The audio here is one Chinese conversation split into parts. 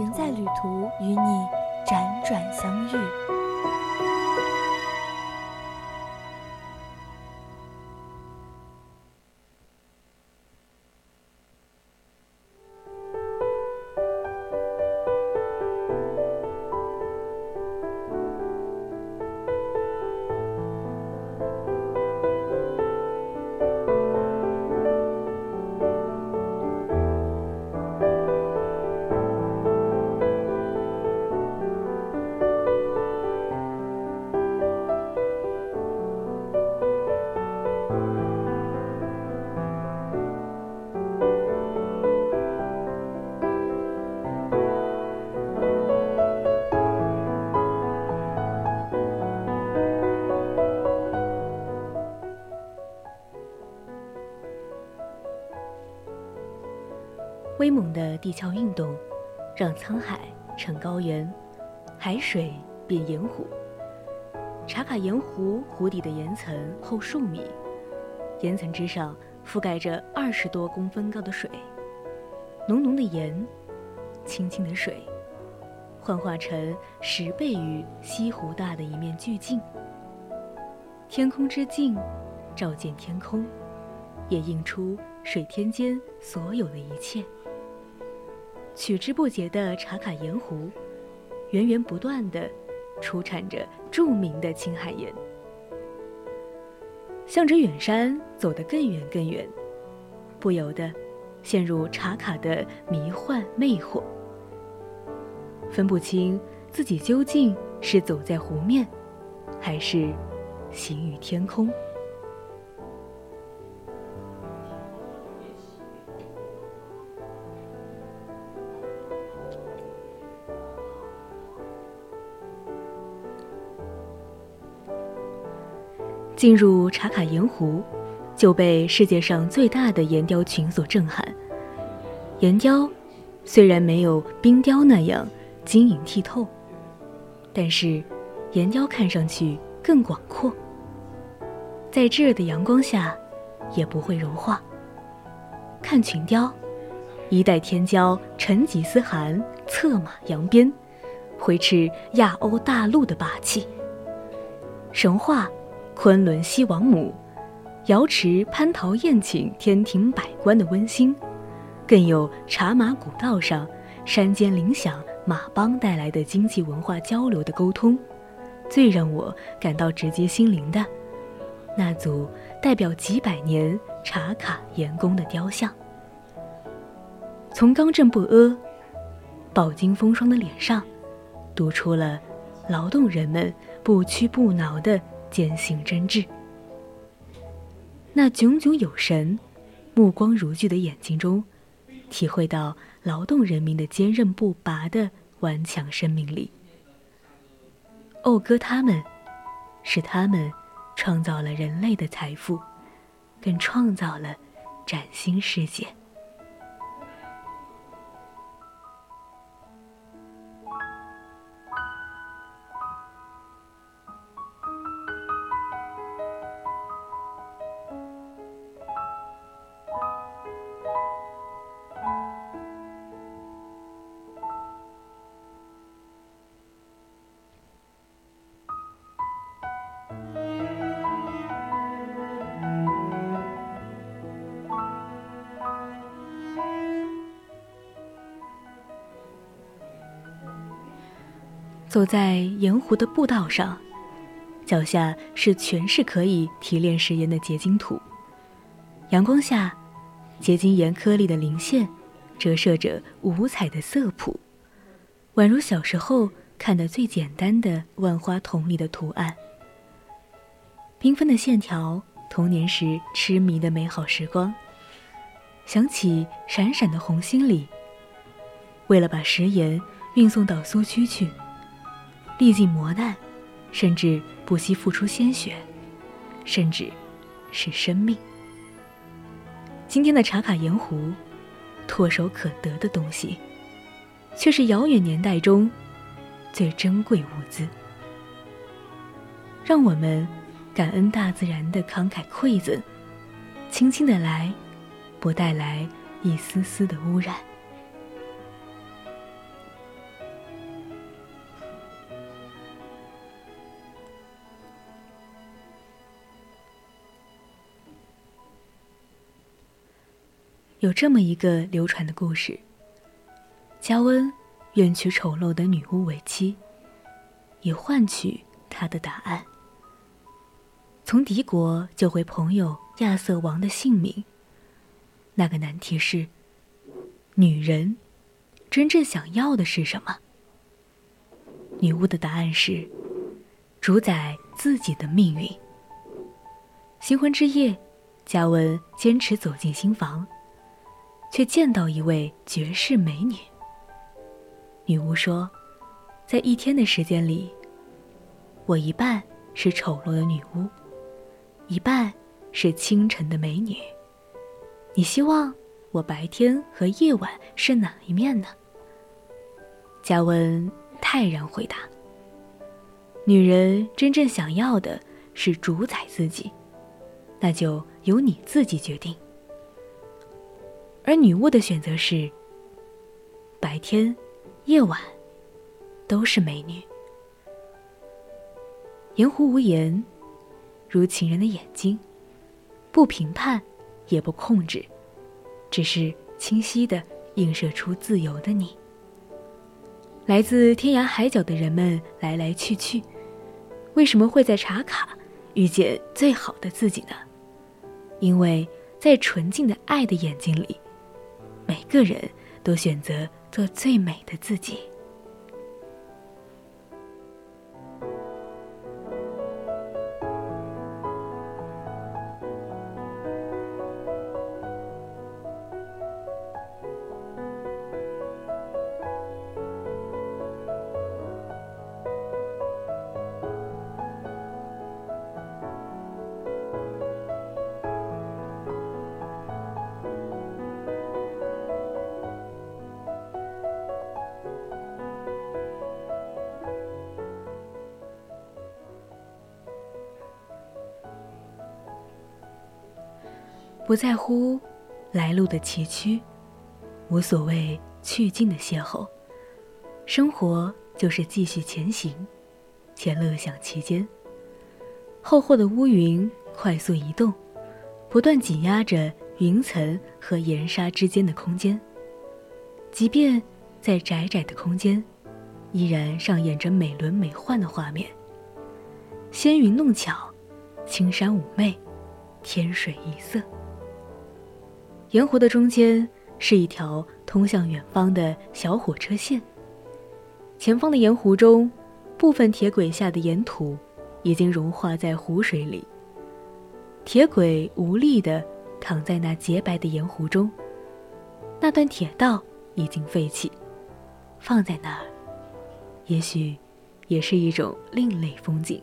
人在旅途，与你辗转相遇。威猛的地壳运动，让沧海成高原，海水变盐湖。茶卡盐湖湖底的岩层厚数米，岩层之上覆盖着二十多公分高的水，浓浓的盐，清清的水，幻化成十倍于西湖大的一面巨镜。天空之镜，照见天空，也映出水天间所有的一切。取之不竭的茶卡盐湖，源源不断的出产着著名的青海盐。向着远山走得更远更远，不由得陷入茶卡的迷幻魅惑，分不清自己究竟是走在湖面，还是行于天空。进入茶卡盐湖，就被世界上最大的岩雕群所震撼。岩雕虽然没有冰雕那样晶莹剔透，但是岩雕看上去更广阔，在炙热的阳光下也不会融化。看群雕，一代天骄成吉思汗策马扬鞭，挥斥亚欧大陆的霸气。神话。昆仑西王母，瑶池蟠桃宴请天庭百官的温馨，更有茶马古道上山间铃响马帮带来的经济文化交流的沟通。最让我感到直接心灵的，那组代表几百年茶卡盐工的雕像，从刚正不阿、饱经风霜的脸上，读出了劳动人们不屈不挠的。坚信真挚，那炯炯有神、目光如炬的眼睛中，体会到劳动人民的坚韧不拔的顽强生命力。讴歌他们，是他们创造了人类的财富，更创造了崭新世界。走在盐湖的步道上，脚下是全是可以提炼食盐的结晶土。阳光下，结晶盐颗粒的鳞线折射着五彩的色谱，宛如小时候看的最简单的万花筒里的图案。缤纷的线条，童年时痴迷的美好时光。想起闪闪的红心里，为了把食盐。运送到苏区去，历尽磨难，甚至不惜付出鲜血，甚至是生命。今天的茶卡盐湖，唾手可得的东西，却是遥远年代中最珍贵物资。让我们感恩大自然的慷慨馈赠，轻轻的来，不带来一丝丝的污染。有这么一个流传的故事：嘉温愿娶丑陋的女巫为妻，以换取她的答案。从敌国救回朋友亚瑟王的性命。那个难题是：女人真正想要的是什么？女巫的答案是：主宰自己的命运。新婚之夜，嘉温坚持走进新房。却见到一位绝世美女。女巫说：“在一天的时间里，我一半是丑陋的女巫，一半是清晨的美女。你希望我白天和夜晚是哪一面呢？”加温泰然回答：“女人真正想要的是主宰自己，那就由你自己决定。”而女巫的选择是：白天、夜晚都是美女。盐湖无言，如情人的眼睛，不评判，也不控制，只是清晰的映射出自由的你。来自天涯海角的人们来来去去，为什么会在茶卡遇见最好的自己呢？因为在纯净的爱的眼睛里。每个人都选择做最美的自己。不在乎来路的崎岖，无所谓去尽的邂逅，生活就是继续前行，且乐享其间。厚厚的乌云快速移动，不断挤压着云层和岩沙之间的空间。即便在窄窄的空间，依然上演着美轮美奂的画面。仙云弄巧，青山妩媚，天水一色。盐湖的中间是一条通向远方的小火车线。前方的盐湖中，部分铁轨下的盐土已经融化在湖水里。铁轨无力地躺在那洁白的盐湖中，那段铁道已经废弃，放在那儿，也许也是一种另类风景。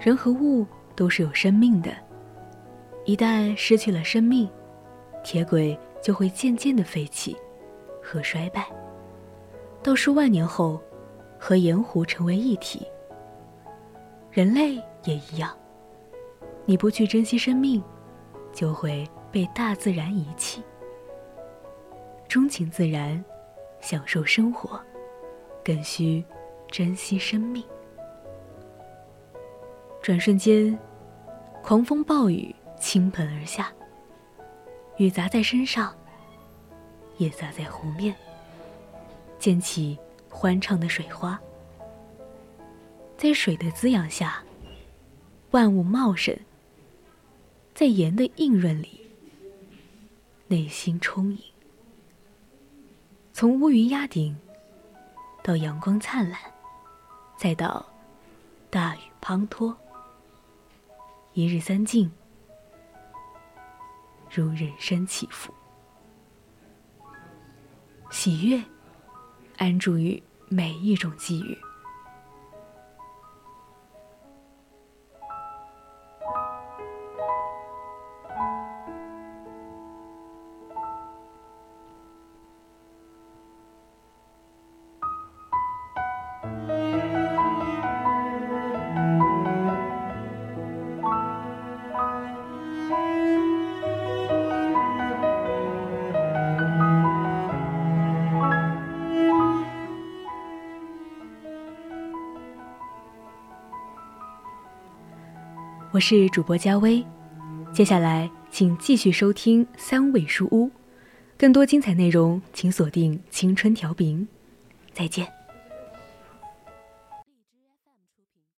人和物都是有生命的，一旦失去了生命，铁轨就会渐渐的废弃和衰败，到数万年后，和盐湖成为一体。人类也一样，你不去珍惜生命，就会被大自然遗弃。钟情自然，享受生活，更需珍惜生命。转瞬间，狂风暴雨倾盆而下，雨砸在身上，也砸在湖面，溅起欢畅的水花。在水的滋养下，万物茂盛；在盐的映润里，内心充盈。从乌云压顶，到阳光灿烂，再到大雨滂沱。一日三静如人生起伏。喜悦安住于每一种际遇。我是主播佳薇，接下来请继续收听三味书屋，更多精彩内容请锁定青春调频，再见。